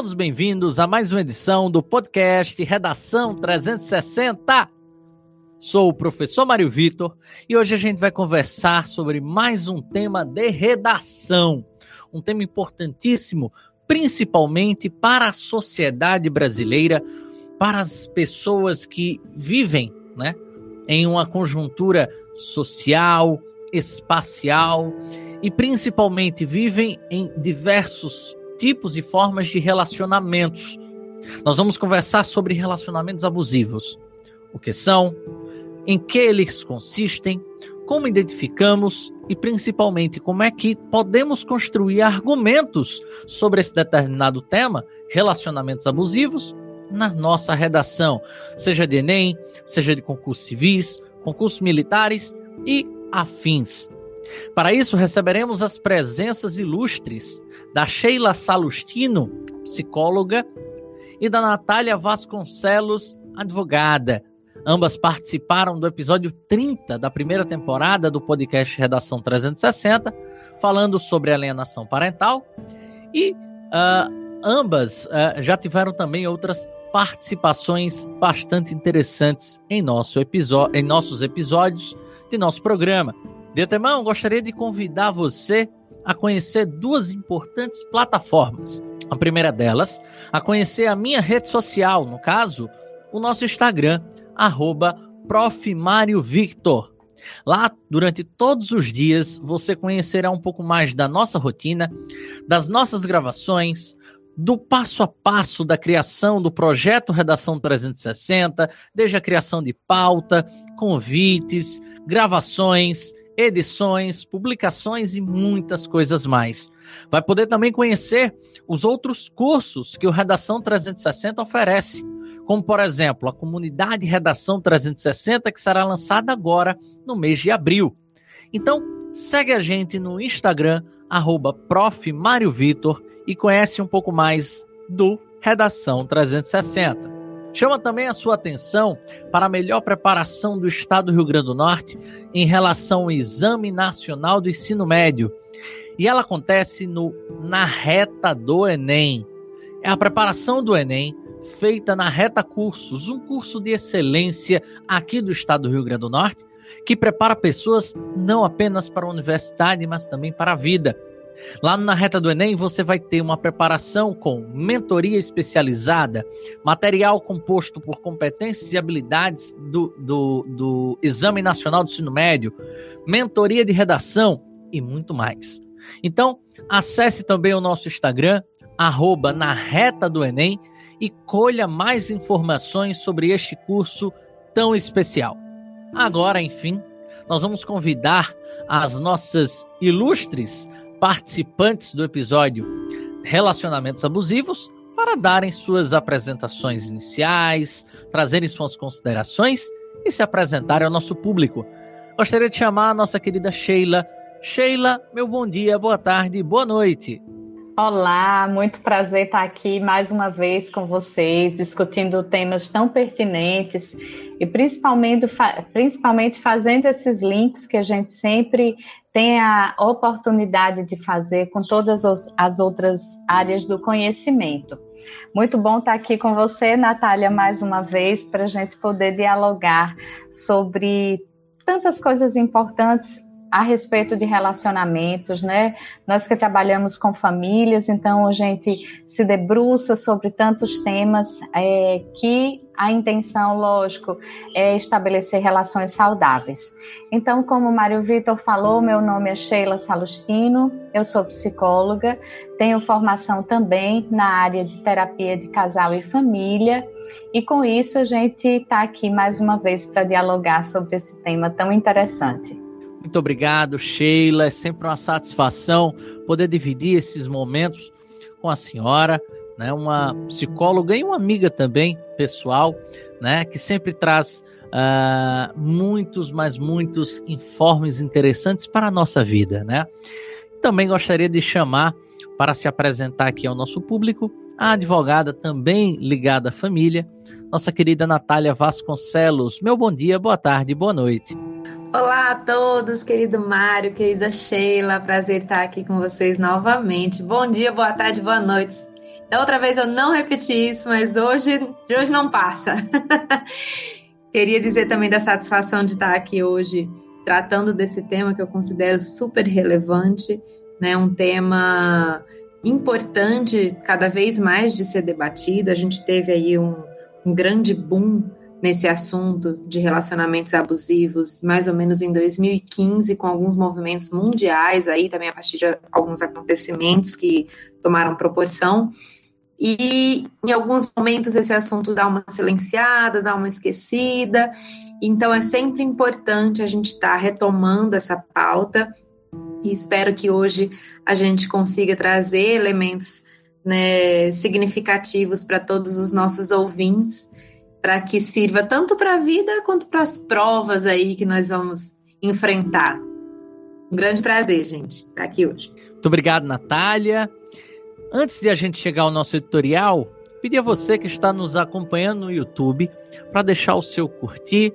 Todos bem-vindos a mais uma edição do podcast Redação 360. Sou o professor Mário Vitor e hoje a gente vai conversar sobre mais um tema de redação, um tema importantíssimo, principalmente para a sociedade brasileira, para as pessoas que vivem, né, em uma conjuntura social, espacial e principalmente vivem em diversos tipos e formas de relacionamentos. Nós vamos conversar sobre relacionamentos abusivos. O que são, em que eles consistem, como identificamos e principalmente como é que podemos construir argumentos sobre esse determinado tema, relacionamentos abusivos, na nossa redação, seja de Enem, seja de concursos civis, concursos militares e afins. Para isso, receberemos as presenças ilustres da Sheila Salustino, psicóloga, e da Natália Vasconcelos, advogada. Ambas participaram do episódio 30 da primeira temporada do podcast Redação 360, falando sobre alienação parental. E uh, ambas uh, já tiveram também outras participações bastante interessantes em, nosso em nossos episódios de nosso programa. De antemão, gostaria de convidar você a conhecer duas importantes plataformas. A primeira delas, a conhecer a minha rede social, no caso, o nosso Instagram, arroba Lá, durante todos os dias, você conhecerá um pouco mais da nossa rotina, das nossas gravações, do passo a passo da criação do projeto Redação 360, desde a criação de pauta, convites, gravações, edições, publicações e muitas coisas mais. Vai poder também conhecer os outros cursos que o Redação 360 oferece, como por exemplo a comunidade Redação 360 que será lançada agora no mês de abril. Então, segue a gente no Instagram arroba e conhece um pouco mais do Redação 360. Chama também a sua atenção para a melhor preparação do Estado do Rio Grande do Norte em relação ao Exame Nacional do Ensino Médio. E ela acontece no na reta do Enem. É a preparação do Enem feita na Reta Cursos, um curso de excelência aqui do Estado do Rio Grande do Norte, que prepara pessoas não apenas para a universidade, mas também para a vida. Lá na reta do Enem você vai ter uma preparação com mentoria especializada, material composto por competências e habilidades do, do, do Exame Nacional do Ensino Médio, mentoria de redação e muito mais. Então, acesse também o nosso Instagram, arroba na reta do Enem, e colha mais informações sobre este curso tão especial. Agora, enfim, nós vamos convidar as nossas ilustres participantes do episódio Relacionamentos Abusivos para darem suas apresentações iniciais, trazerem suas considerações e se apresentarem ao nosso público. Gostaria de chamar a nossa querida Sheila. Sheila, meu bom dia, boa tarde, boa noite. Olá, muito prazer estar aqui mais uma vez com vocês, discutindo temas tão pertinentes e principalmente, principalmente fazendo esses links que a gente sempre tem a oportunidade de fazer com todas as outras áreas do conhecimento. Muito bom estar aqui com você, Natália, mais uma vez, para a gente poder dialogar sobre tantas coisas importantes a respeito de relacionamentos, né? Nós que trabalhamos com famílias, então a gente se debruça sobre tantos temas é, que a intenção, lógico, é estabelecer relações saudáveis. Então, como Mário Vitor falou, meu nome é Sheila Salustino, eu sou psicóloga, tenho formação também na área de terapia de casal e família. E com isso a gente está aqui mais uma vez para dialogar sobre esse tema tão interessante. Muito obrigado, Sheila. É sempre uma satisfação poder dividir esses momentos com a senhora, né? Uma psicóloga e uma amiga também, pessoal, né? Que sempre traz uh, muitos, mas muitos informes interessantes para a nossa vida, né? Também gostaria de chamar para se apresentar aqui ao nosso público a advogada também ligada à família, nossa querida Natália Vasconcelos. Meu bom dia, boa tarde, boa noite. Olá a todos, querido Mário, querida Sheila, prazer estar aqui com vocês novamente. Bom dia, boa tarde, boa noite. Da outra vez eu não repeti isso, mas hoje, de hoje não passa. Queria dizer também da satisfação de estar aqui hoje tratando desse tema que eu considero super relevante, né? Um tema importante cada vez mais de ser debatido. A gente teve aí um, um grande boom nesse assunto de relacionamentos abusivos, mais ou menos em 2015, com alguns movimentos mundiais aí, também a partir de alguns acontecimentos que tomaram proporção. E em alguns momentos esse assunto dá uma silenciada, dá uma esquecida. Então é sempre importante a gente estar tá retomando essa pauta e espero que hoje a gente consiga trazer elementos né, significativos para todos os nossos ouvintes para que sirva tanto para a vida quanto para as provas aí que nós vamos enfrentar. Um grande prazer, gente, estar aqui hoje. Muito obrigado, Natália. Antes de a gente chegar ao nosso editorial, pedi a você que está nos acompanhando no YouTube para deixar o seu curtir,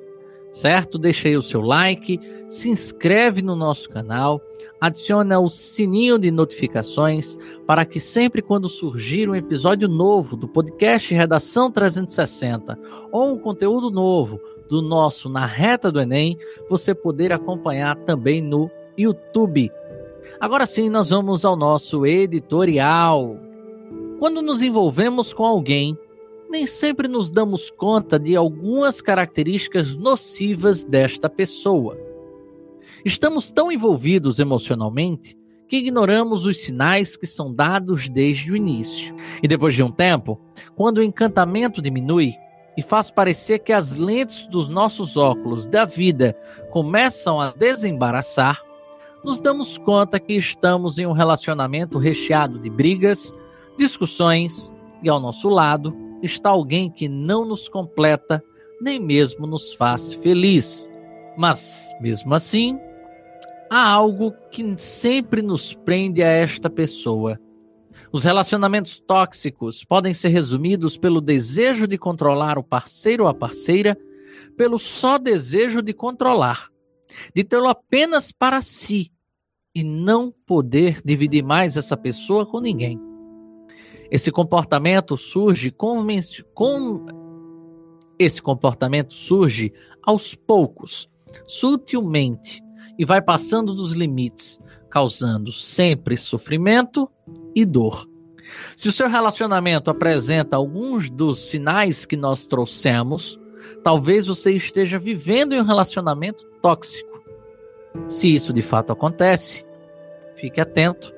certo? Deixa aí o seu like, se inscreve no nosso canal, adiciona o sininho de notificações para que sempre quando surgir um episódio novo do podcast Redação 360 ou um conteúdo novo do nosso Na Reta do Enem, você poder acompanhar também no YouTube. Agora sim, nós vamos ao nosso editorial. Quando nos envolvemos com alguém, nem sempre nos damos conta de algumas características nocivas desta pessoa. Estamos tão envolvidos emocionalmente que ignoramos os sinais que são dados desde o início. E depois de um tempo, quando o encantamento diminui e faz parecer que as lentes dos nossos óculos da vida começam a desembaraçar, nos damos conta que estamos em um relacionamento recheado de brigas, discussões e ao nosso lado está alguém que não nos completa, nem mesmo nos faz feliz. Mas, mesmo assim, há algo que sempre nos prende a esta pessoa. Os relacionamentos tóxicos podem ser resumidos pelo desejo de controlar o parceiro ou a parceira, pelo só desejo de controlar, de tê-lo apenas para si e não poder dividir mais essa pessoa com ninguém. Esse comportamento surge com, com esse comportamento surge aos poucos, sutilmente e vai passando dos limites, causando sempre sofrimento e dor. Se o seu relacionamento apresenta alguns dos sinais que nós trouxemos, talvez você esteja vivendo em um relacionamento tóxico. Se isso de fato acontece, fique atento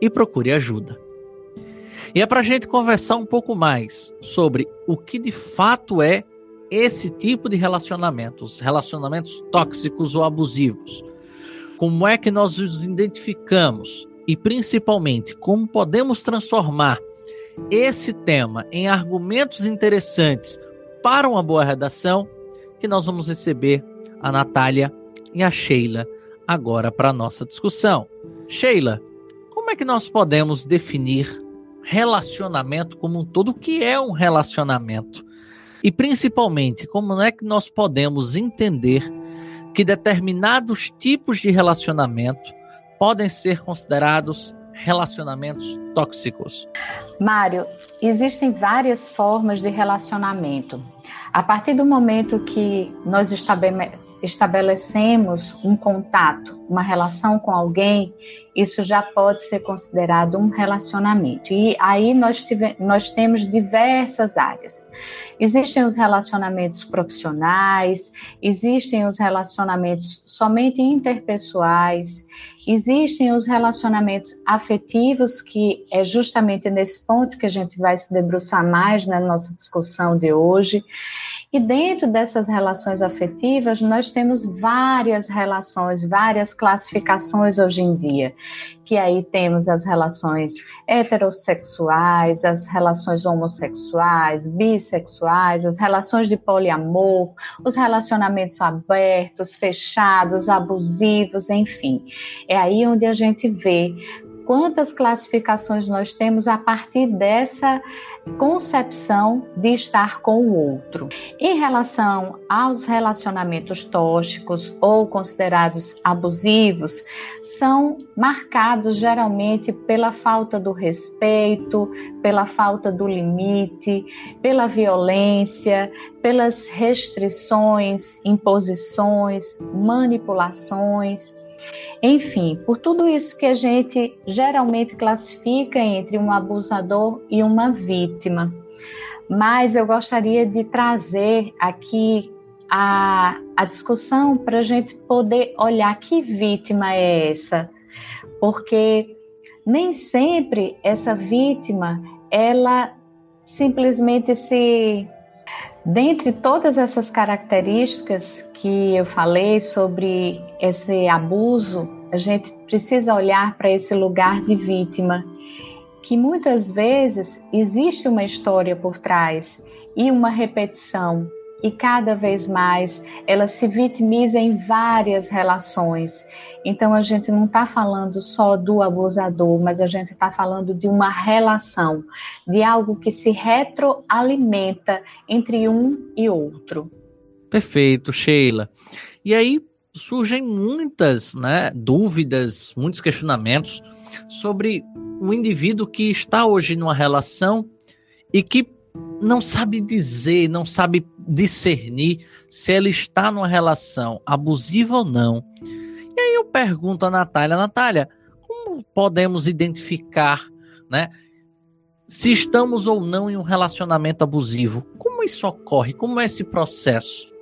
e procure ajuda. E é para a gente conversar um pouco mais sobre o que de fato é esse tipo de relacionamentos, relacionamentos tóxicos ou abusivos. Como é que nós os identificamos e principalmente como podemos transformar esse tema em argumentos interessantes para uma boa redação, que nós vamos receber a Natália e a Sheila agora para a nossa discussão. Sheila, como é que nós podemos definir relacionamento como um todo? O que é um relacionamento? E principalmente, como é que nós podemos entender que determinados tipos de relacionamento podem ser considerados relacionamentos tóxicos? Mário, existem várias formas de relacionamento. A partir do momento que nós estabelecemos um contato, uma relação com alguém, isso já pode ser considerado um relacionamento. E aí nós, tive, nós temos diversas áreas. Existem os relacionamentos profissionais, existem os relacionamentos somente interpessoais, existem os relacionamentos afetivos, que é justamente nesse ponto que a gente vai se debruçar mais na nossa discussão de hoje. E dentro dessas relações afetivas, nós temos várias relações, várias classificações hoje em dia. Que aí temos as relações heterossexuais, as relações homossexuais, bissexuais, as relações de poliamor, os relacionamentos abertos, fechados, abusivos, enfim. É aí onde a gente vê quantas classificações nós temos a partir dessa concepção de estar com o outro. Em relação aos relacionamentos tóxicos ou considerados abusivos, são marcados geralmente pela falta do respeito, pela falta do limite, pela violência, pelas restrições, imposições, manipulações. Enfim, por tudo isso que a gente geralmente classifica entre um abusador e uma vítima. Mas eu gostaria de trazer aqui a, a discussão para a gente poder olhar que vítima é essa, porque nem sempre essa vítima ela simplesmente se dentre todas essas características que eu falei sobre esse abuso, a gente precisa olhar para esse lugar de vítima, que muitas vezes existe uma história por trás e uma repetição e cada vez mais ela se vitimiza em várias relações. Então a gente não está falando só do abusador, mas a gente está falando de uma relação, de algo que se retroalimenta entre um e outro. Perfeito, Sheila. E aí surgem muitas né, dúvidas, muitos questionamentos sobre o indivíduo que está hoje numa relação e que não sabe dizer, não sabe discernir se ela está numa relação abusiva ou não. E aí eu pergunto a Natália, Natália, como podemos identificar, né, se estamos ou não em um relacionamento abusivo? Como isso ocorre? Como é esse processo?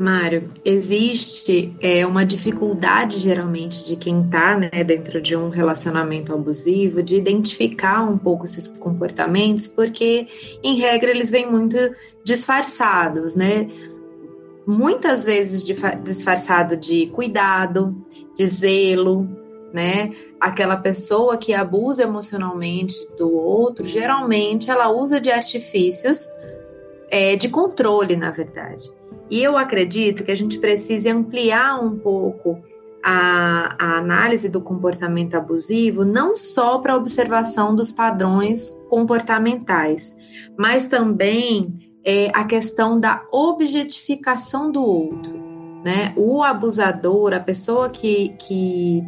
Mário, existe é, uma dificuldade geralmente de quem está né, dentro de um relacionamento abusivo de identificar um pouco esses comportamentos, porque em regra eles vêm muito disfarçados, né? Muitas vezes disfarçado de cuidado, de zelo, né? Aquela pessoa que abusa emocionalmente do outro, geralmente ela usa de artifícios é, de controle, na verdade. E eu acredito que a gente precisa ampliar um pouco a, a, análise do comportamento abusivo, não só para a observação dos padrões comportamentais, mas também é, a questão da objetificação do outro. Né? O abusador, a pessoa que, que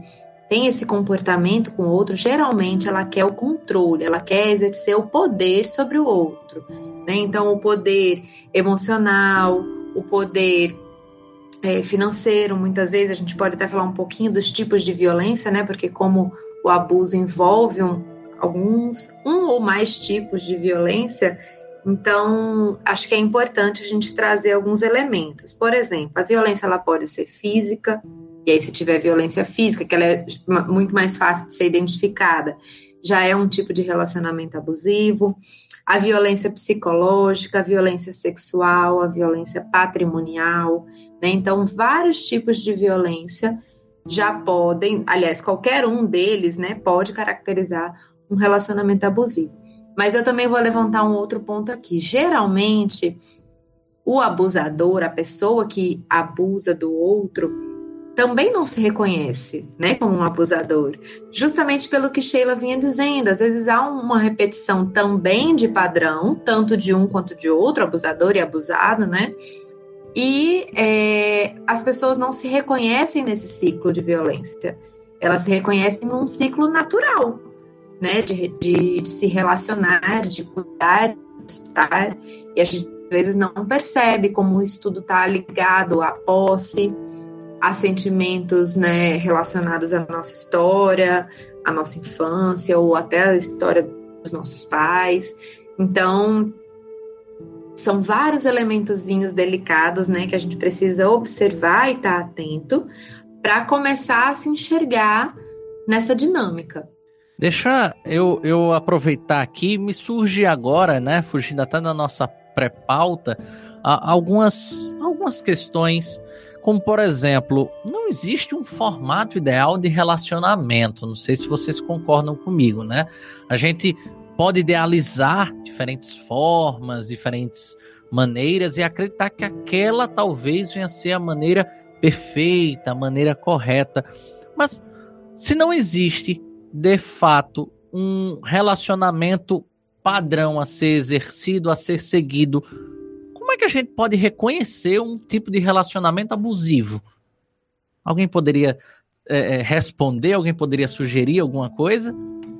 tem esse comportamento com o outro, geralmente ela quer o controle, ela quer exercer o poder sobre o outro. Né? Então, o poder emocional, o poder é, financeiro, muitas vezes a gente pode até falar um pouquinho dos tipos de violência, né? Porque como o abuso envolve um, alguns, um ou mais tipos de violência, então acho que é importante a gente trazer alguns elementos. Por exemplo, a violência ela pode ser física, e aí se tiver violência física, que ela é muito mais fácil de ser identificada, já é um tipo de relacionamento abusivo a violência psicológica, a violência sexual, a violência patrimonial, né? Então, vários tipos de violência já podem, aliás, qualquer um deles, né, pode caracterizar um relacionamento abusivo. Mas eu também vou levantar um outro ponto aqui. Geralmente, o abusador, a pessoa que abusa do outro, também não se reconhece, né, como um abusador, justamente pelo que Sheila vinha dizendo. Às vezes há uma repetição também de padrão, tanto de um quanto de outro, abusador e abusado, né? E é, as pessoas não se reconhecem nesse ciclo de violência. Elas se reconhecem num ciclo natural, né, de, de, de se relacionar, de cuidar, de estar. E a gente às vezes não percebe como isso tudo está ligado à posse a sentimentos né, relacionados à nossa história, à nossa infância, ou até a história dos nossos pais. Então, são vários elementozinhos delicados né, que a gente precisa observar e estar tá atento para começar a se enxergar nessa dinâmica. Deixa eu, eu aproveitar aqui, me surge agora, né, fugindo até da nossa pré-pauta, algumas, algumas questões como, por exemplo, não existe um formato ideal de relacionamento. Não sei se vocês concordam comigo, né? A gente pode idealizar diferentes formas, diferentes maneiras e acreditar que aquela talvez venha a ser a maneira perfeita, a maneira correta. Mas se não existe de fato, um relacionamento padrão a ser exercido, a ser seguido, como é que a gente pode reconhecer um tipo de relacionamento abusivo? Alguém poderia é, é responder? Alguém poderia sugerir alguma coisa?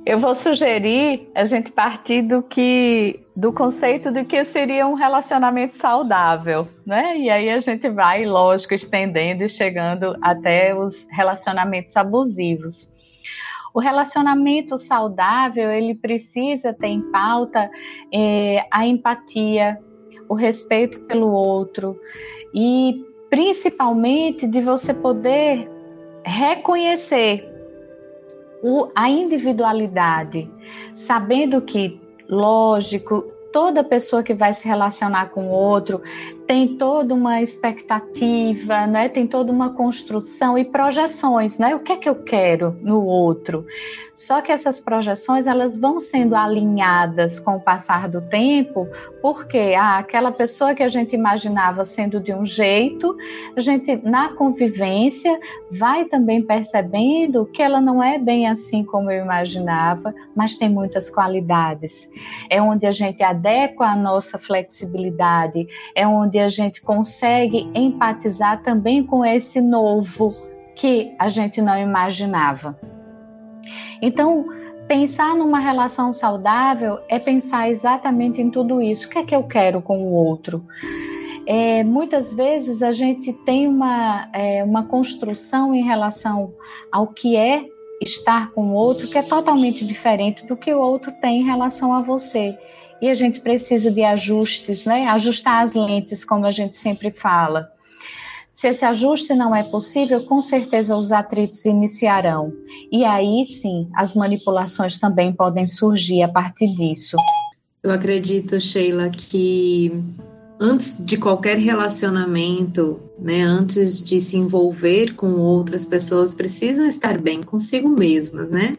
Eu vou sugerir a gente partir do que do conceito de que seria um relacionamento saudável, né? E aí a gente vai, lógico, estendendo e chegando até os relacionamentos abusivos. O relacionamento saudável ele precisa ter em pauta é, a empatia, o respeito pelo outro e principalmente de você poder reconhecer o, a individualidade, sabendo que, lógico, toda pessoa que vai se relacionar com outro tem toda uma expectativa, né? Tem toda uma construção e projeções, né? O que é que eu quero no outro? Só que essas projeções elas vão sendo alinhadas com o passar do tempo, porque ah, aquela pessoa que a gente imaginava sendo de um jeito, a gente na convivência vai também percebendo que ela não é bem assim como eu imaginava, mas tem muitas qualidades. É onde a gente adequa a nossa flexibilidade, é onde a gente consegue empatizar também com esse novo que a gente não imaginava. Então, pensar numa relação saudável é pensar exatamente em tudo isso. O que é que eu quero com o outro? É, muitas vezes a gente tem uma, é, uma construção em relação ao que é estar com o outro que é totalmente diferente do que o outro tem em relação a você. E a gente precisa de ajustes, né? Ajustar as lentes, como a gente sempre fala. Se esse ajuste não é possível, com certeza os atritos iniciarão. E aí sim, as manipulações também podem surgir a partir disso. Eu acredito, Sheila, que antes de qualquer relacionamento, né, antes de se envolver com outras pessoas, precisam estar bem consigo mesmas, né?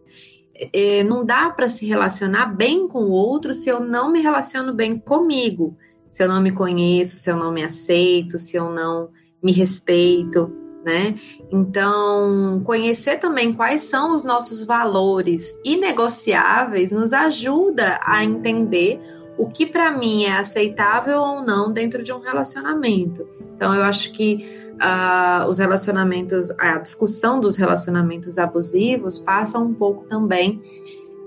É, não dá para se relacionar bem com o outro se eu não me relaciono bem comigo, se eu não me conheço, se eu não me aceito, se eu não me respeito, né? Então, conhecer também quais são os nossos valores inegociáveis nos ajuda a entender o que para mim é aceitável ou não dentro de um relacionamento. Então, eu acho que uh, os relacionamentos, a discussão dos relacionamentos abusivos passa um pouco também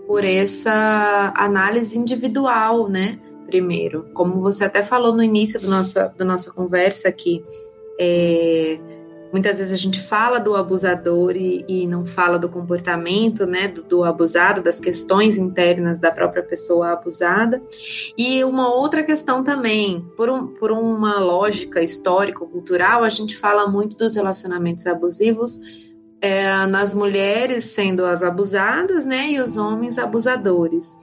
por essa análise individual, né? Primeiro, como você até falou no início do nossa, da nossa conversa aqui, é, muitas vezes a gente fala do abusador e, e não fala do comportamento né, do, do, abusado, das questões internas da própria pessoa abusada. E uma outra questão também, por, um, por uma lógica histórico-cultural, a gente fala muito dos relacionamentos abusivos. É, nas mulheres sendo as abusadas, né, e os homens abusadores.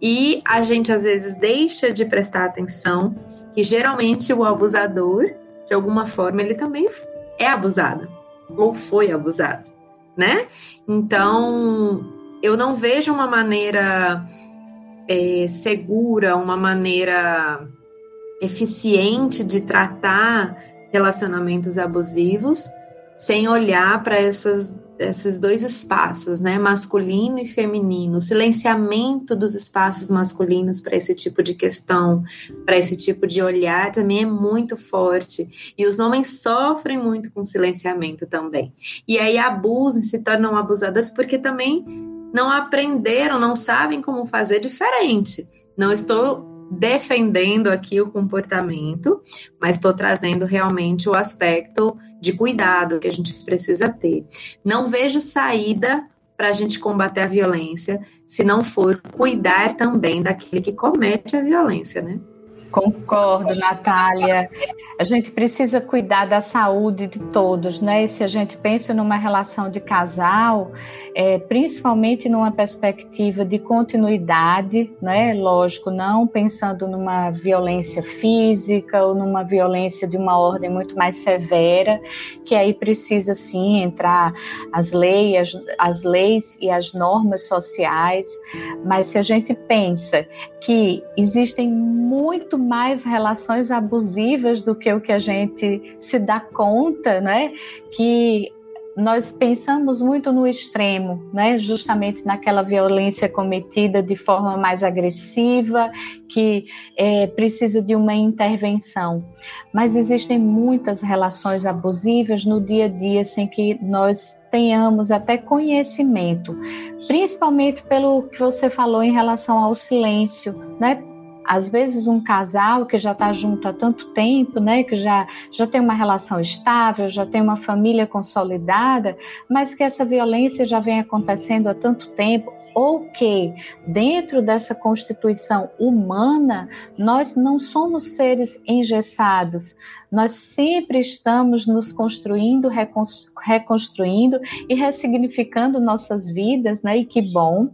E a gente às vezes deixa de prestar atenção que geralmente o abusador de alguma forma, ele também é abusado ou foi abusado, né? Então, eu não vejo uma maneira é, segura, uma maneira eficiente de tratar relacionamentos abusivos sem olhar para essas esses dois espaços, né, masculino e feminino, silenciamento dos espaços masculinos para esse tipo de questão, para esse tipo de olhar também é muito forte. E os homens sofrem muito com silenciamento também. E aí abusam, se tornam abusadores porque também não aprenderam, não sabem como fazer diferente. Não estou defendendo aqui o comportamento, mas estou trazendo realmente o aspecto de cuidado que a gente precisa ter. Não vejo saída para a gente combater a violência se não for cuidar também daquele que comete a violência, né? Concordo, Natália. A gente precisa cuidar da saúde de todos, né? E se a gente pensa numa relação de casal, é, principalmente numa perspectiva de continuidade, né? Lógico, não pensando numa violência física ou numa violência de uma ordem muito mais severa, que aí precisa sim entrar as leis, as, as leis e as normas sociais. Mas se a gente pensa que existem muito mais relações abusivas do que o que a gente se dá conta, né? Que nós pensamos muito no extremo, né? justamente naquela violência cometida de forma mais agressiva, que é, precisa de uma intervenção. Mas existem muitas relações abusivas no dia a dia sem que nós tenhamos até conhecimento, principalmente pelo que você falou em relação ao silêncio, né? Às vezes um casal que já está junto há tanto tempo, né, que já, já tem uma relação estável, já tem uma família consolidada, mas que essa violência já vem acontecendo há tanto tempo, ou que dentro dessa constituição humana nós não somos seres engessados, nós sempre estamos nos construindo, reconstruindo e ressignificando nossas vidas, né? E que bom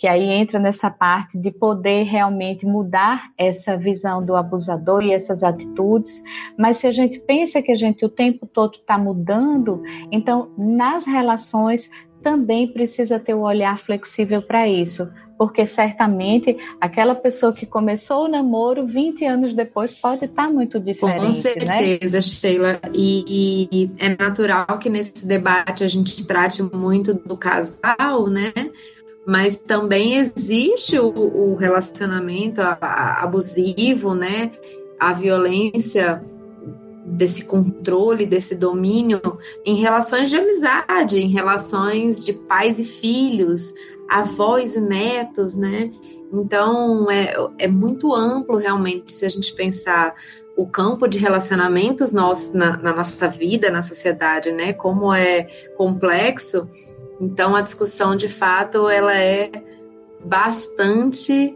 que aí entra nessa parte de poder realmente mudar essa visão do abusador e essas atitudes. Mas se a gente pensa que a gente o tempo todo está mudando, então nas relações também precisa ter o um olhar flexível para isso, porque certamente aquela pessoa que começou o namoro 20 anos depois pode estar tá muito diferente. Com né? certeza, né? Sheila. E, e, é natural que nesse debate a gente trate muito do casal, né? Mas também existe o, o relacionamento abusivo, né? A violência desse controle, desse domínio em relações de amizade, em relações de pais e filhos, avós e netos, né? Então é, é muito amplo realmente se a gente pensar o campo de relacionamentos nosso, na, na nossa vida, na sociedade, né? Como é complexo então a discussão de fato ela é bastante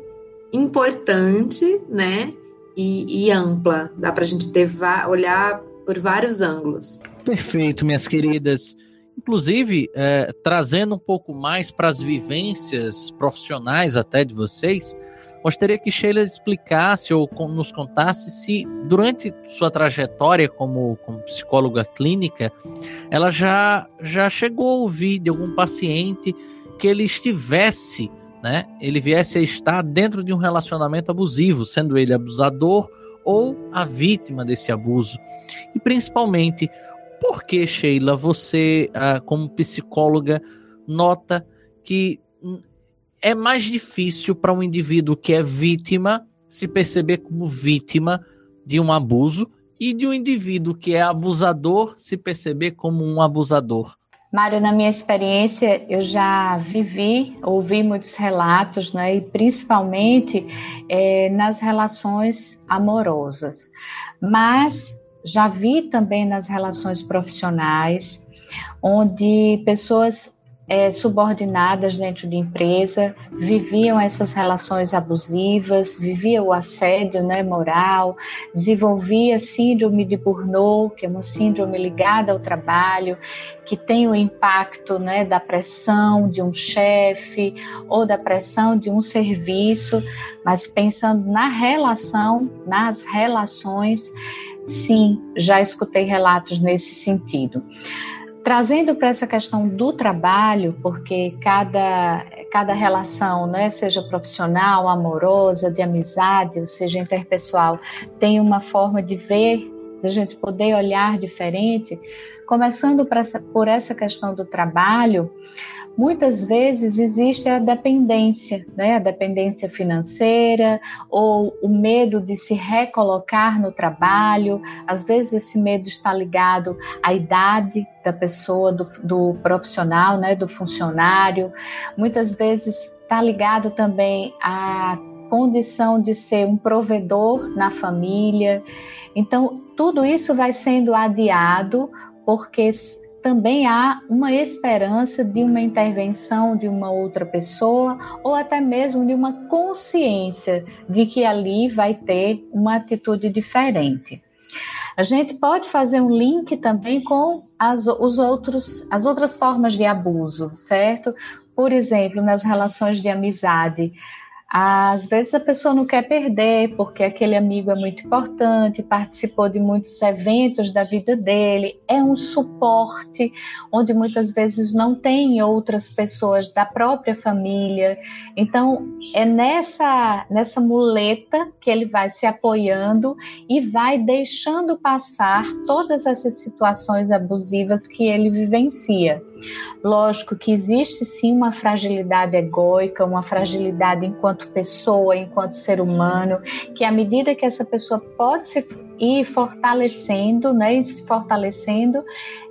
importante, né? E, e ampla. Dá para a gente ter olhar por vários ângulos. Perfeito, minhas queridas. Inclusive, é, trazendo um pouco mais para as vivências profissionais até de vocês, Gostaria que Sheila explicasse ou nos contasse se, durante sua trajetória como, como psicóloga clínica, ela já, já chegou a ouvir de algum paciente que ele estivesse, né, ele viesse a estar dentro de um relacionamento abusivo, sendo ele abusador ou a vítima desse abuso. E principalmente, por que, Sheila, você, ah, como psicóloga, nota que é mais difícil para um indivíduo que é vítima se perceber como vítima de um abuso e de um indivíduo que é abusador se perceber como um abusador. Mário, na minha experiência, eu já vivi, ouvi muitos relatos, né, e principalmente é, nas relações amorosas, mas já vi também nas relações profissionais, onde pessoas é, subordinadas dentro de empresa, viviam essas relações abusivas, vivia o assédio né, moral, desenvolvia síndrome de Burnout, que é uma síndrome ligada ao trabalho, que tem o impacto né, da pressão de um chefe ou da pressão de um serviço, mas pensando na relação, nas relações, sim, já escutei relatos nesse sentido. Trazendo para essa questão do trabalho, porque cada, cada relação, né, seja profissional, amorosa, de amizade, ou seja interpessoal, tem uma forma de ver, de a gente poder olhar diferente. Começando essa, por essa questão do trabalho, muitas vezes existe a dependência, né? a dependência financeira ou o medo de se recolocar no trabalho. Às vezes esse medo está ligado à idade da pessoa, do, do profissional, né? do funcionário. Muitas vezes está ligado também à condição de ser um provedor na família. Então, tudo isso vai sendo adiado porque também há uma esperança de uma intervenção de uma outra pessoa ou até mesmo de uma consciência de que ali vai ter uma atitude diferente. A gente pode fazer um link também com as, os outros, as outras formas de abuso, certo? Por exemplo, nas relações de amizade, Às vezes a pessoa não quer perder, porque aquele amigo é muito importante, participou de muitos eventos da vida dele, é um suporte, onde muitas vezes não tem outras pessoas da própria família. Então, é nessa, nessa muleta que ele vai se apoiando e vai deixando passar todas essas situações abusivas que ele vivencia. Lógico que existe sim uma fragilidade egóica, uma fragilidade enquanto pessoa, enquanto ser humano, que à medida que essa pessoa pode se ir fortalecendo, né, e se fortalecendo,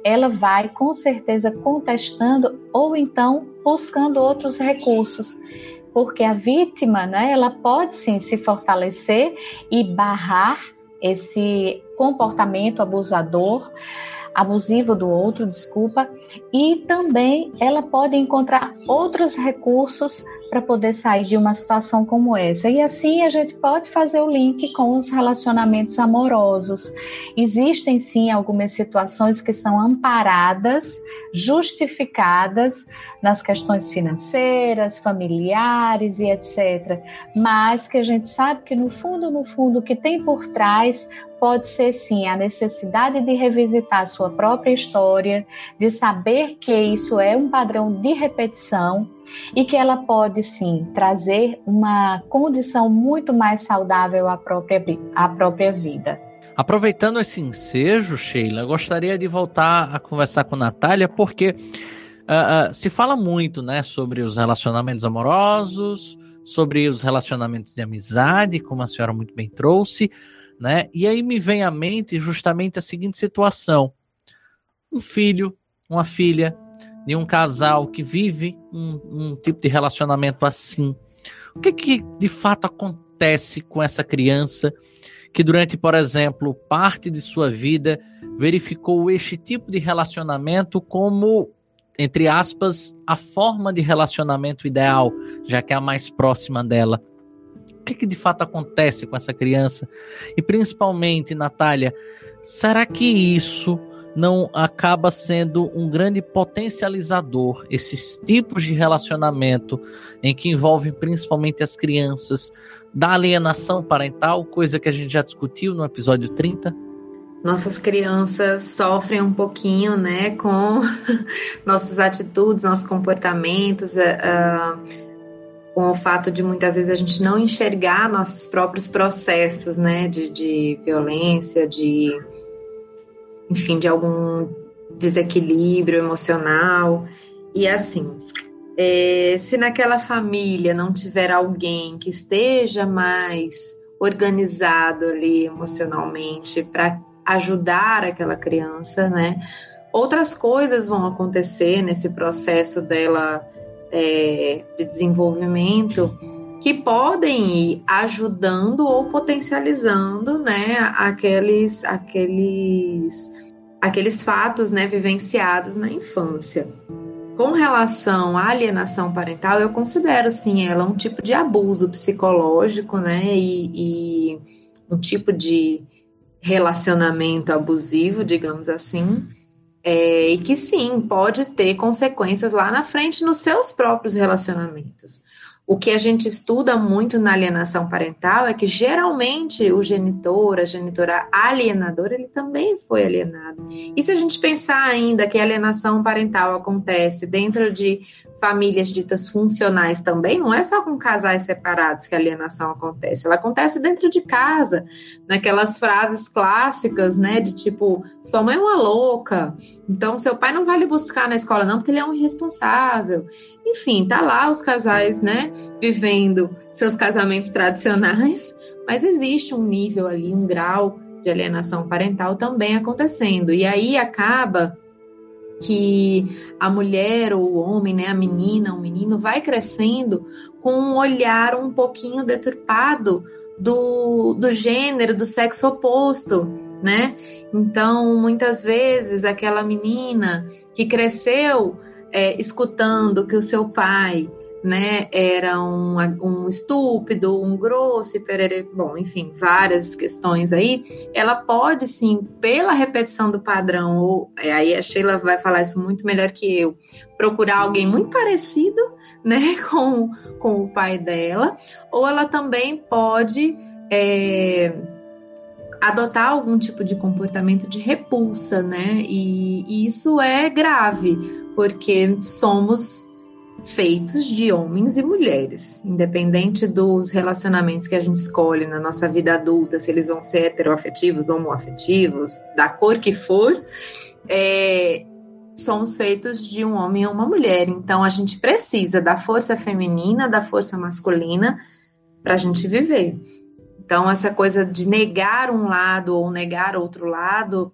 ela vai com certeza contestando ou então buscando outros recursos. Porque a vítima, né, ela pode sim se fortalecer e barrar esse comportamento abusador, abusivo do outro, desculpa, e também ela pode encontrar outros recursos para poder sair de uma situação como essa. E assim a gente pode fazer o link com os relacionamentos amorosos. Existem sim algumas situações que são amparadas, justificadas nas questões financeiras, familiares e etc. Mas que a gente sabe que no fundo, no fundo, o que tem por trás pode ser sim a necessidade de revisitar a sua própria história, de saber que isso é um padrão de repetição e que ela pode sim trazer uma condição muito mais saudável à própria, à própria vida. Aproveitando esse ensejo, Sheila, gostaria de voltar a conversar com Natália, porque uh, uh, se fala muito né, sobre os relacionamentos amorosos, sobre os relacionamentos de amizade, como a senhora muito bem trouxe, né? E aí me vem à mente justamente a seguinte situação: um filho, uma filha de um casal que vive um, um tipo de relacionamento assim. O que, que de fato acontece com essa criança que durante, por exemplo, parte de sua vida verificou este tipo de relacionamento como entre aspas, a forma de relacionamento ideal, já que é a mais próxima dela o que, que de fato acontece com essa criança? E principalmente, Natália, será que isso não acaba sendo um grande potencializador esses tipos de relacionamento em que envolvem principalmente as crianças da alienação parental, coisa que a gente já discutiu no episódio 30? Nossas crianças sofrem um pouquinho, né, com nossas atitudes, nossos comportamentos, uh, com o fato de muitas vezes a gente não enxergar nossos próprios processos, né, de, de violência, de, enfim, de algum desequilíbrio emocional. E assim, é, se naquela família não tiver alguém que esteja mais organizado ali emocionalmente para ajudar aquela criança, né? Outras coisas vão acontecer nesse processo dela é, de desenvolvimento que podem ir ajudando ou potencializando, né, aqueles, aqueles, aqueles fatos, né, vivenciados na infância. Com relação à alienação parental, eu considero sim ela um tipo de abuso psicológico, né, e, e um tipo de relacionamento abusivo, digamos assim, é, e que sim, pode ter consequências lá na frente nos seus próprios relacionamentos. O que a gente estuda muito na alienação parental é que geralmente o genitor, a genitora alienadora, ele também foi alienado. E se a gente pensar ainda que a alienação parental acontece dentro de famílias ditas funcionais também, não é só com casais separados que a alienação acontece, ela acontece dentro de casa, naquelas frases clássicas, né, de tipo, sua mãe é uma louca, então seu pai não vai lhe buscar na escola não, porque ele é um irresponsável. Enfim, tá lá os casais, né, vivendo seus casamentos tradicionais, mas existe um nível ali, um grau de alienação parental também acontecendo. E aí acaba que a mulher ou o homem, né, a menina, o menino vai crescendo com um olhar um pouquinho deturpado do, do gênero, do sexo oposto, né? Então, muitas vezes, aquela menina que cresceu é, escutando que o seu pai né, era um, um estúpido, um grosso, perere, bom, enfim, várias questões aí, ela pode sim, pela repetição do padrão, ou é, aí a Sheila vai falar isso muito melhor que eu, procurar alguém muito parecido, né, com, com o pai dela, ou ela também pode é, adotar algum tipo de comportamento de repulsa, né, e, e isso é grave, porque somos feitos de homens e mulheres, independente dos relacionamentos que a gente escolhe na nossa vida adulta, se eles vão ser heteroafetivos, homoafetivos, da cor que for, é, somos feitos de um homem e uma mulher. Então a gente precisa da força feminina, da força masculina para a gente viver. Então essa coisa de negar um lado ou negar outro lado,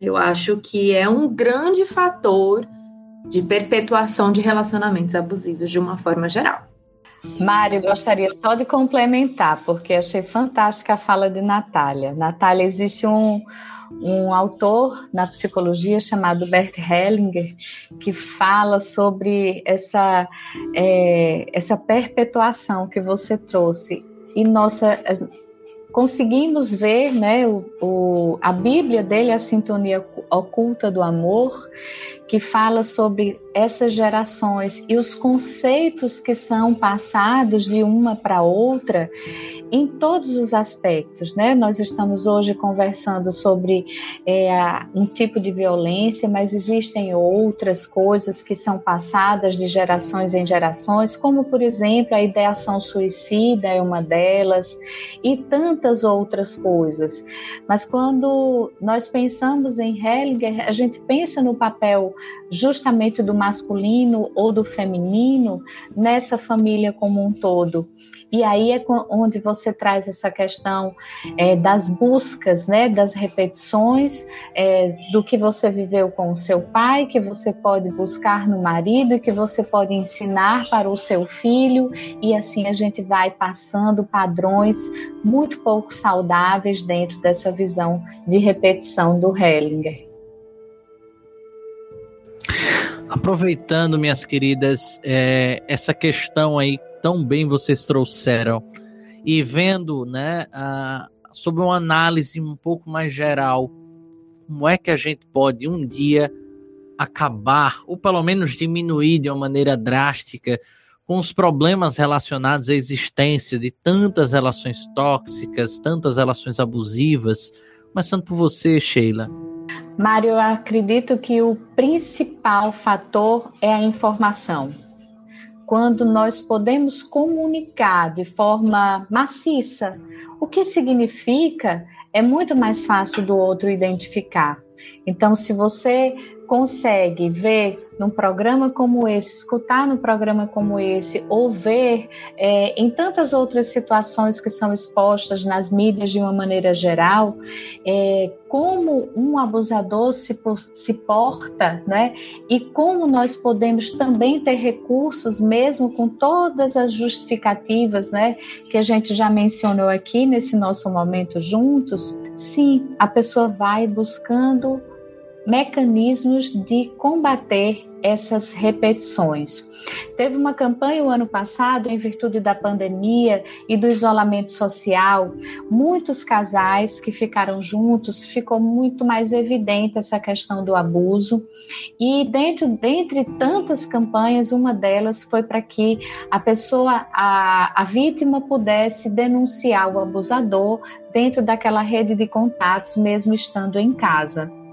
eu acho que é um grande fator de perpetuação de relacionamentos abusivos de uma forma geral. Mário, gostaria só de complementar, porque achei fantástica a fala de Natália. Natália, existe um, um autor na psicologia chamado Bert Hellinger que fala sobre essa, é, essa perpetuação que você trouxe. E nossa, conseguimos ver né, o, o, a Bíblia dele, a sintonia oculta do amor, que fala sobre essas gerações e os conceitos que são passados de uma para outra em todos os aspectos, né? Nós estamos hoje conversando sobre é, um tipo de violência, mas existem outras coisas que são passadas de gerações em gerações, como por exemplo a ideação suicida é uma delas e tantas outras coisas. Mas quando nós pensamos em Hellinger, a gente pensa no papel justamente do masculino ou do feminino nessa família como um todo. E aí é onde você traz essa questão é, das buscas, né, das repetições, é, do que você viveu com o seu pai, que você pode buscar no marido, que você pode ensinar para o seu filho, e assim a gente vai passando padrões muito pouco saudáveis dentro dessa visão de repetição do Hellinger. Aproveitando, minhas queridas, é, essa questão aí tão bem vocês trouxeram e vendo, né, a, sobre uma análise um pouco mais geral, como é que a gente pode um dia acabar ou pelo menos diminuir de uma maneira drástica com os problemas relacionados à existência de tantas relações tóxicas, tantas relações abusivas. Começando por você, Sheila. Mário, eu acredito que o principal fator é a informação. Quando nós podemos comunicar de forma maciça, o que significa, é muito mais fácil do outro identificar. Então, se você consegue ver num programa como esse, escutar num programa como esse, ou ver é, em tantas outras situações que são expostas nas mídias de uma maneira geral, é, como um abusador se, se porta, né? E como nós podemos também ter recursos, mesmo com todas as justificativas, né? Que a gente já mencionou aqui nesse nosso momento juntos. Sim, a pessoa vai buscando mecanismos de combater essas repetições. Teve uma campanha o ano passado, em virtude da pandemia e do isolamento social, muitos casais que ficaram juntos, ficou muito mais evidente essa questão do abuso. E dentro, dentre tantas campanhas, uma delas foi para que a pessoa, a, a vítima, pudesse denunciar o abusador dentro daquela rede de contatos, mesmo estando em casa.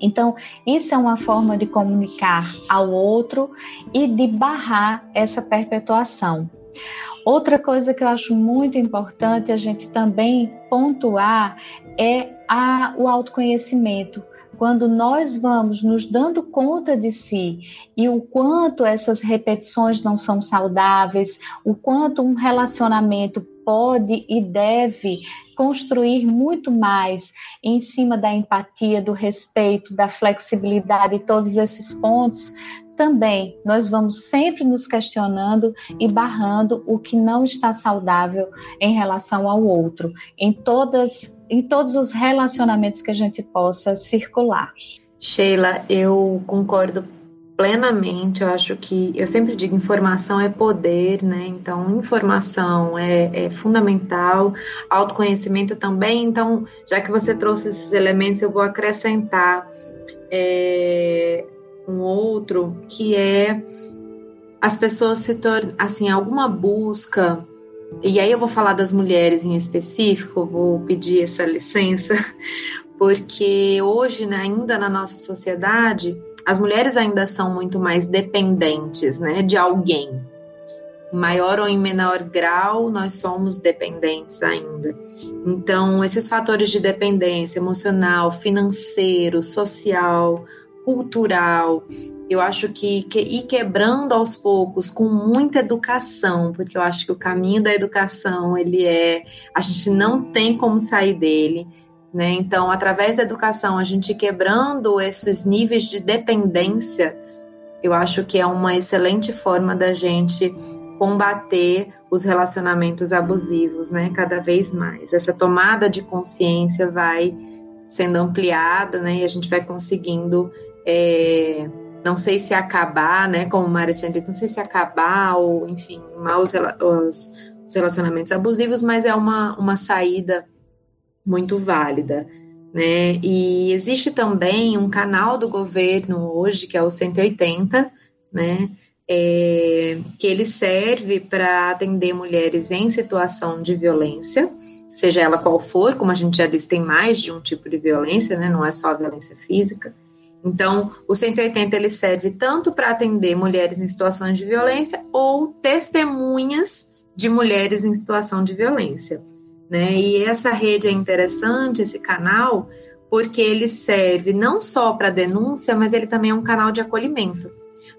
Então, isso é uma forma de comunicar ao outro e de barrar essa perpetuação. Outra coisa que eu acho muito importante a gente também pontuar é a, o autoconhecimento. Quando nós vamos nos dando conta de si e o quanto essas repetições não são saudáveis, o quanto um relacionamento pode e deve construir muito mais em cima da empatia, do respeito, da flexibilidade, todos esses pontos, também nós vamos sempre nos questionando e barrando o que não está saudável em relação ao outro, em todas em todos os relacionamentos que a gente possa circular. Sheila, eu concordo plenamente. Eu acho que eu sempre digo informação é poder, né? Então, informação é, é, fundamental, autoconhecimento também. Então, já que você trouxe esses elementos, eu vou acrescentar é, um outro que é as pessoas se tornam assim alguma busca. E aí eu vou falar das mulheres em específico, vou pedir essa licença, porque hoje, né, ainda na nossa sociedade, as mulheres ainda são muito mais dependentes, né, de alguém. Em maior ou em menor grau, nós somos dependentes ainda. Então, esses fatores de dependência emocional, financeiro, social, cultural, eu acho que, que ir quebrando aos poucos com muita educação, porque eu acho que o caminho da educação, ele é, a gente não tem como sair dele né? Então, através da educação, a gente quebrando esses níveis de dependência, eu acho que é uma excelente forma da gente combater os relacionamentos abusivos, né? Cada vez mais. Essa tomada de consciência vai sendo ampliada, né? E a gente vai conseguindo, é, não sei se acabar, né? Como Maria tinha dito, não sei se acabar ou, enfim, os, os, os relacionamentos abusivos, mas é uma, uma saída muito válida. Né? E existe também um canal do governo hoje, que é o 180, né? É, que ele serve para atender mulheres em situação de violência, seja ela qual for, como a gente já disse, tem mais de um tipo de violência, né? não é só a violência física. Então, o 180 ele serve tanto para atender mulheres em situações de violência ou testemunhas de mulheres em situação de violência. Né? E essa rede é interessante, esse canal, porque ele serve não só para denúncia, mas ele também é um canal de acolhimento.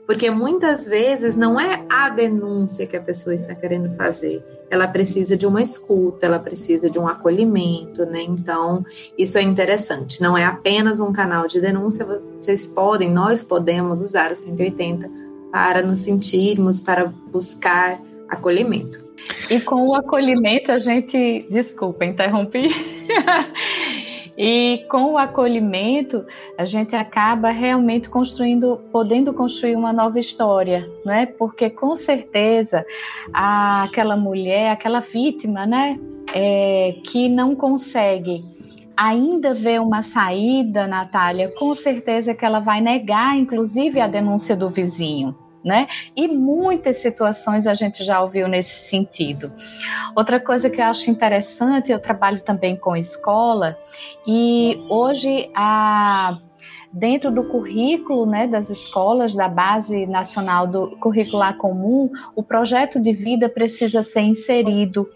Porque muitas vezes não é a denúncia que a pessoa está querendo fazer, ela precisa de uma escuta, ela precisa de um acolhimento, né? Então, isso é interessante. Não é apenas um canal de denúncia, vocês podem, nós podemos usar o 180 para nos sentirmos, para buscar acolhimento. E com o acolhimento a gente, desculpa, interrompi. e com o acolhimento a gente acaba realmente construindo, podendo construir uma nova história, não é? Porque com certeza aquela mulher, aquela vítima, né, é, que não consegue ainda ver uma saída, Natália, com certeza que ela vai negar, inclusive, a denúncia do vizinho né? E muitas situações a gente já ouviu nesse sentido. Outra coisa que eu acho interessante, eu trabalho também com escola e hoje a dentro do currículo né, das escolas, da base nacional do curricular comum, o projeto de vida precisa ser inserido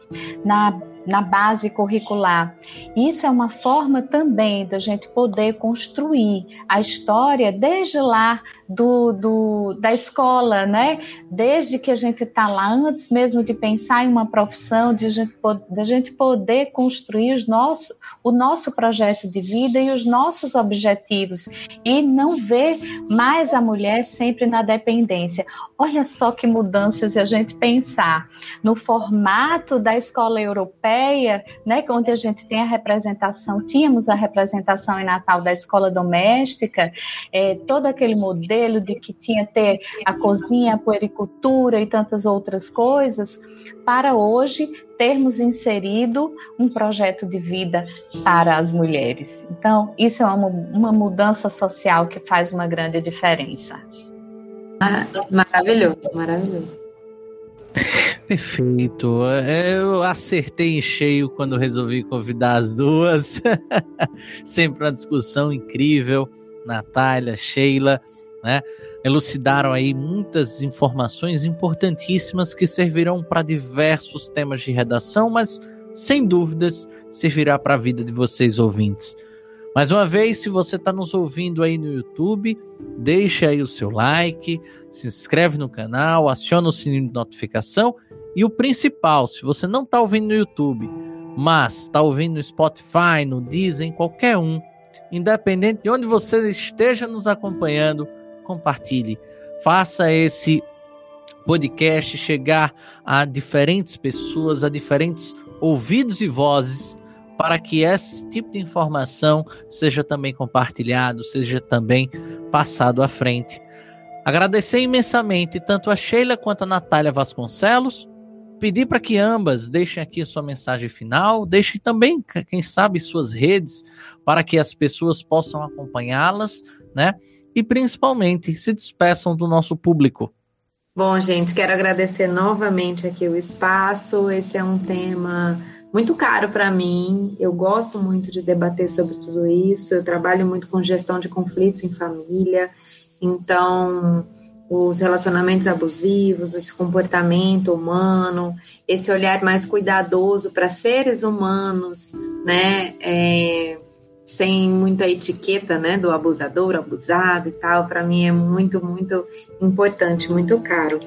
na na base curricular. Isso é uma forma também da gente poder construir a história desde lá do, do, da escola, né? Desde que a gente está lá, antes mesmo de pensar em uma profissão, de a gente, de a gente poder construir os nosso, o nosso projeto de vida e os nossos objetivos e não ver mais a mulher sempre na dependência. Olha só que mudanças a gente pensar no formato da escola europeia, né? Onde a gente tem a representação, tínhamos a representação em Natal da escola doméstica, é, todo aquele modelo modelo de que tinha ter a cozinha, a puericultura e tantas outras coisas, para hoje termos inserido um projeto de vida para as mulheres. Então, isso é uma, uma mudança social que faz uma grande diferença. Maravilhoso, maravilhoso. Perfeito. Eu acertei em cheio quando resolvi convidar as duas. Sempre uma discussão incrível. Natália, Sheila né? Elucidaram aí muitas informações importantíssimas que servirão para diversos temas de redação, mas sem dúvidas servirá para a vida de vocês ouvintes. Mais uma vez, se você está nos ouvindo aí no YouTube, deixe aí o seu like, se inscreve no canal, aciona o sininho de notificação e o principal, se você não está ouvindo no YouTube, mas está ouvindo no Spotify, no Deezer, em qualquer um, independente de onde você esteja nos acompanhando, compartilhe. Faça esse podcast chegar a diferentes pessoas, a diferentes ouvidos e vozes, para que esse tipo de informação seja também compartilhado, seja também passado à frente. Agradecer imensamente tanto a Sheila quanto a Natália Vasconcelos. Pedir para que ambas deixem aqui sua mensagem final, deixem também, quem sabe, suas redes, para que as pessoas possam acompanhá-las, né? E principalmente se despeçam do nosso público. Bom, gente, quero agradecer novamente aqui o espaço. Esse é um tema muito caro para mim. Eu gosto muito de debater sobre tudo isso. Eu trabalho muito com gestão de conflitos em família. Então, os relacionamentos abusivos, esse comportamento humano, esse olhar mais cuidadoso para seres humanos, né? É, sem muita etiqueta, né? Do abusador, abusado e tal, para mim é muito, muito importante, muito caro.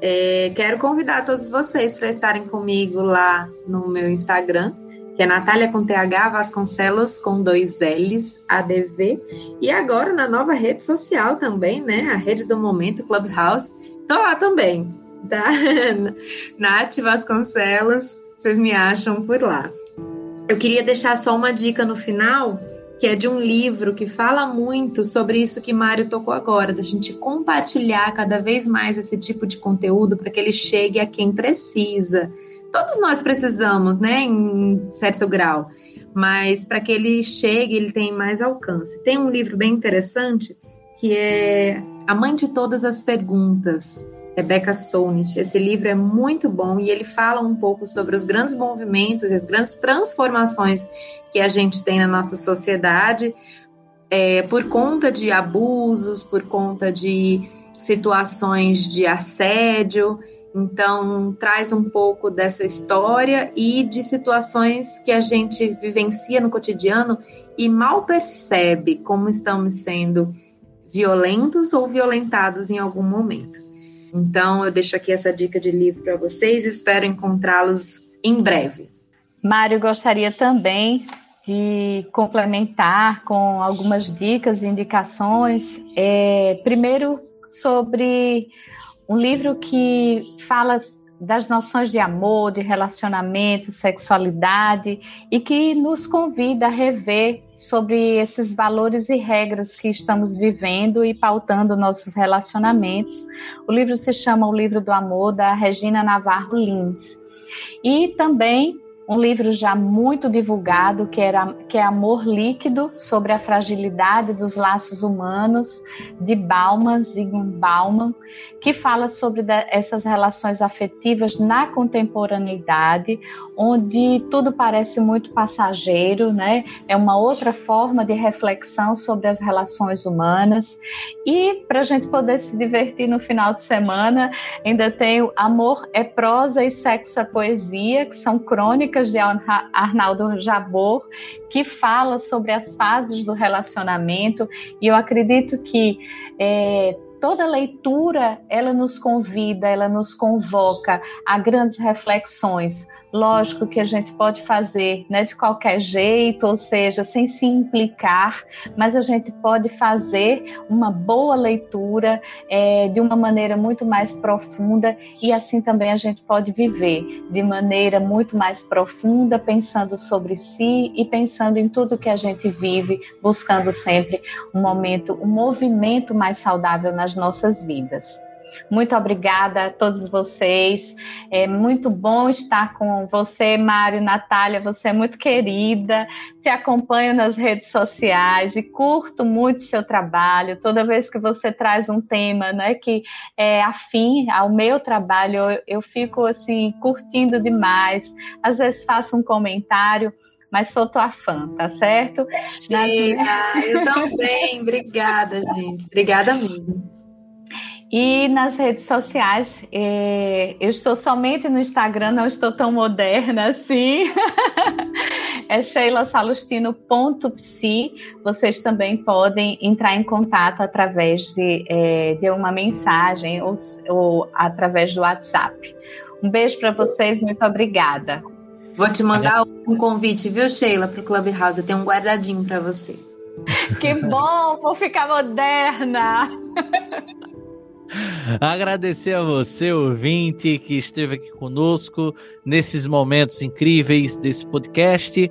É, quero convidar todos vocês para estarem comigo lá no meu Instagram, que é Natália com TH Vasconcelos com dois L's, ADV. E agora na nova rede social também, né? A rede do momento, Clubhouse. Tô lá também, tá? Nath Vasconcelos, vocês me acham por lá. Eu queria deixar só uma dica no final, que é de um livro que fala muito sobre isso que Mário tocou agora, da gente compartilhar cada vez mais esse tipo de conteúdo para que ele chegue a quem precisa todos nós precisamos, né, em certo grau, mas para que ele chegue, ele tem mais alcance. Tem um livro bem interessante que é A Mãe de Todas as Perguntas, Rebecca Solnit. Esse livro é muito bom e ele fala um pouco sobre os grandes movimentos e as grandes transformações que a gente tem na nossa sociedade é, por conta de abusos, por conta de situações de assédio então, traz um pouco dessa história e de situações que a gente vivencia no cotidiano e mal percebe como estamos sendo violentos ou violentados em algum momento. Então, eu deixo aqui essa dica de livro para vocês e espero encontrá-los em breve. Mário, gostaria também de complementar com algumas dicas e indicações. É, primeiro, sobre um livro que fala das noções de amor, de relacionamento, sexualidade e que nos convida a rever sobre esses valores e regras que estamos vivendo e pautando nossos relacionamentos. O livro se chama O Livro do Amor, da Regina Navarro Lins. E também um livro já muito divulgado, que, era, que é Amor Líquido, sobre a fragilidade dos laços humanos, de Bauman, Zygmunt Bauman, que fala sobre essas relações afetivas na contemporaneidade, onde tudo parece muito passageiro, né? É uma outra forma de reflexão sobre as relações humanas. E para a gente poder se divertir no final de semana, ainda tem Amor é Prosa e Sexo é Poesia, que são crônicas de Arnaldo Jabor, que fala sobre as fases do relacionamento, e eu acredito que é, toda leitura ela nos convida, ela nos convoca a grandes reflexões Lógico que a gente pode fazer né, de qualquer jeito, ou seja, sem se implicar, mas a gente pode fazer uma boa leitura é, de uma maneira muito mais profunda e assim também a gente pode viver de maneira muito mais profunda, pensando sobre si e pensando em tudo que a gente vive, buscando sempre um momento, um movimento mais saudável nas nossas vidas. Muito obrigada a todos vocês. É muito bom estar com você, Mário, Natália. Você é muito querida. Te acompanho nas redes sociais e curto muito seu trabalho. Toda vez que você traz um tema, né, que é afim ao meu trabalho, eu, eu fico assim curtindo demais. Às vezes faço um comentário mas sou tua fã, tá certo? Chega, eu também. Obrigada, gente. Obrigada mesmo. E nas redes sociais, é, eu estou somente no Instagram, não estou tão moderna assim. é sheilasalustino.psi. Vocês também podem entrar em contato através de, é, de uma mensagem ou, ou através do WhatsApp. Um beijo para vocês, muito obrigada. Vou te mandar um convite, viu, Sheila, para o Clubhouse. Eu tenho um guardadinho para você. Que bom, vou ficar moderna. Agradecer a você, ouvinte, que esteve aqui conosco nesses momentos incríveis desse podcast.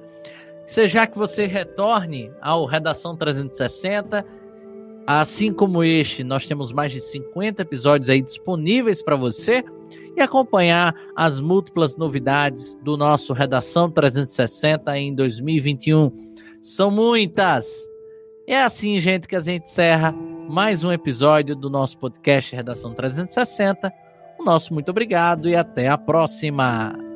Seja que você retorne ao Redação 360 Assim como este, nós temos mais de 50 episódios aí disponíveis para você e acompanhar as múltiplas novidades do nosso Redação 360 em 2021. São muitas! É assim, gente, que a gente encerra mais um episódio do nosso podcast Redação 360. O nosso muito obrigado e até a próxima!